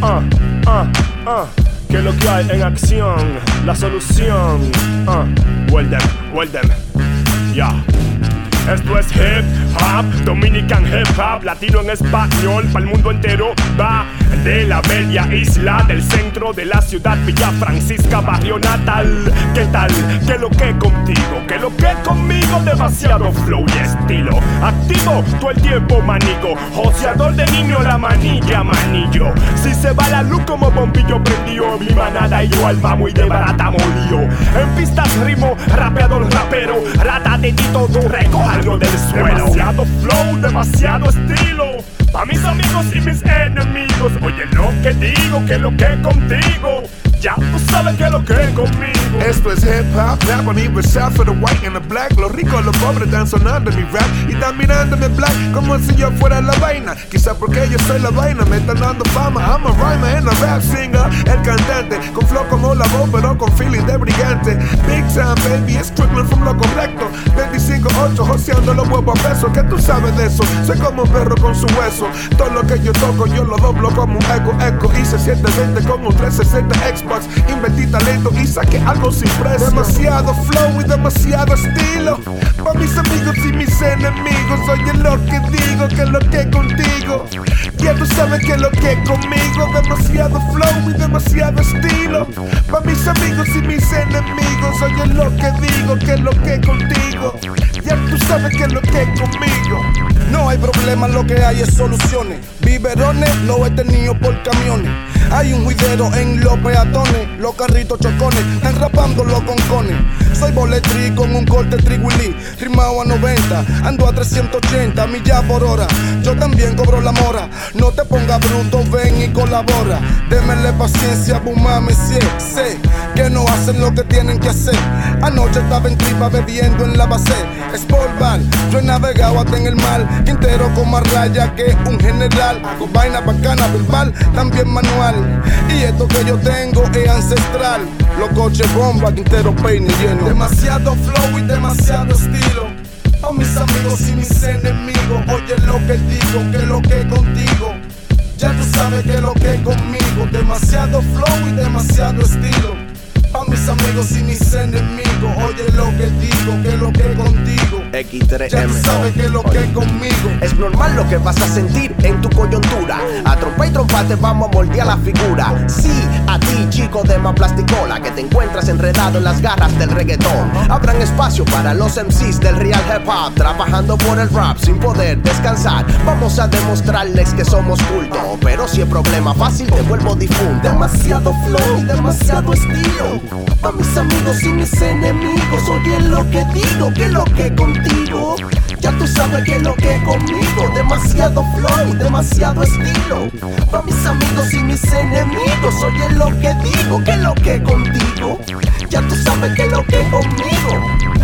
Ah, ah, ah. ¿Qué es lo que hay en acción? La solución. Ah, well them, well. Esto es hip hop, Dominican hip hop, latino en español, para el mundo entero va de la media isla del centro de la ciudad Villa Francisca, barrio natal. ¿Qué tal? ¿Qué lo que contigo? ¿Qué lo que conmigo? Demasiado flow y estilo. Activo todo el tiempo, manico. Joseador de niño, la manilla, manillo. Si se va la luz como bombillo prendido, mi manada y yo alma muy de barata molío. En pistas rimo, rapeador, rapero, rata de todo, recoja del. Demasiado flow, demasiado estilo. Pa' mis amigos y mis enemigos. Oye lo que digo, que lo que contigo. Ya tú sabes que lo que conmigo. Esto es hip hop, rap universal for the white and the black. Los ricos, los pobres están sonando mi rap y están mirándome black como si yo fuera la vaina. Quizá porque yo soy la vaina, me están dando fama. I'm a rhymer and a rap singer, el cantante. Con flow como la voz, pero con feeling de brillante. Big time, baby, es Strickland from lo correcto. 25-8, joseando los huevos a peso. ¿Qué tú sabes de eso? Soy como un perro con su hueso. Todo lo que yo toco, yo lo doblo como un eco, eco. Y se siente 20 como un 360 Xbox. Invertí talento y saqué algo sin precio. Demasiado flow y demasiado estilo. Pa' mis amigos y mis enemigos. Oye lo que digo, que lo que contigo. Ya tú sabes que lo que conmigo. Demasiado flow y demasiado estilo. Pa' mis amigos y mis enemigos. Oye lo que digo, que lo que contigo. Ya tú sabes que lo que conmigo. No hay problema, lo que hay es soluciones. Biberones lo he tenido por camiones. Hay un juidero en los peatones, los carritos chocones, están rapando los concones. Soy boletrí con un corte triguilí, rimado a 90, ando a 380 millas por hora. Yo también cobro la mora, no te pongas bruto, ven y colabora. Démele paciencia, bumame, si sé que no hacen lo que tienen que hacer. Anoche estaba en tripa bebiendo en la base, Sportball, yo he navegado hasta en el mar, Quintero con más raya que un general. Hago vaina bacana, verbal, también manual. Y esto que yo tengo es ancestral. Los coches bomba, Quintero peine lleno. Demasiado flow y demasiado estilo. A mis amigos y mis enemigos, oye lo que digo, que lo que contigo. Ya tú sabes que lo que conmigo, demasiado flow y demasiado estilo. A mis amigos y mis enemigos, oye lo que digo, que lo que contigo. X3M. Ya sabes que lo que conmigo. Es normal lo que vas a sentir en tu coyuntura. A trompa y trompa te vamos a moldear la figura. Sí, a ti, chico de más plasticola, que te encuentras enredado en las garras del reggaetón. Habrán espacio para los MCs del real hip hop, trabajando por el rap sin poder descansar. Vamos a demostrarles que somos culto, pero si es problema fácil, te vuelvo difunto. Demasiado flow y demasiado estilo. A mis amigos y mis enemigos, oye lo que digo, que lo que contigo. Ya tú sabes que lo que conmigo, demasiado flow demasiado estilo. A mis amigos y mis enemigos, oye lo que digo, que lo que contigo. Ya tú sabes que lo que conmigo.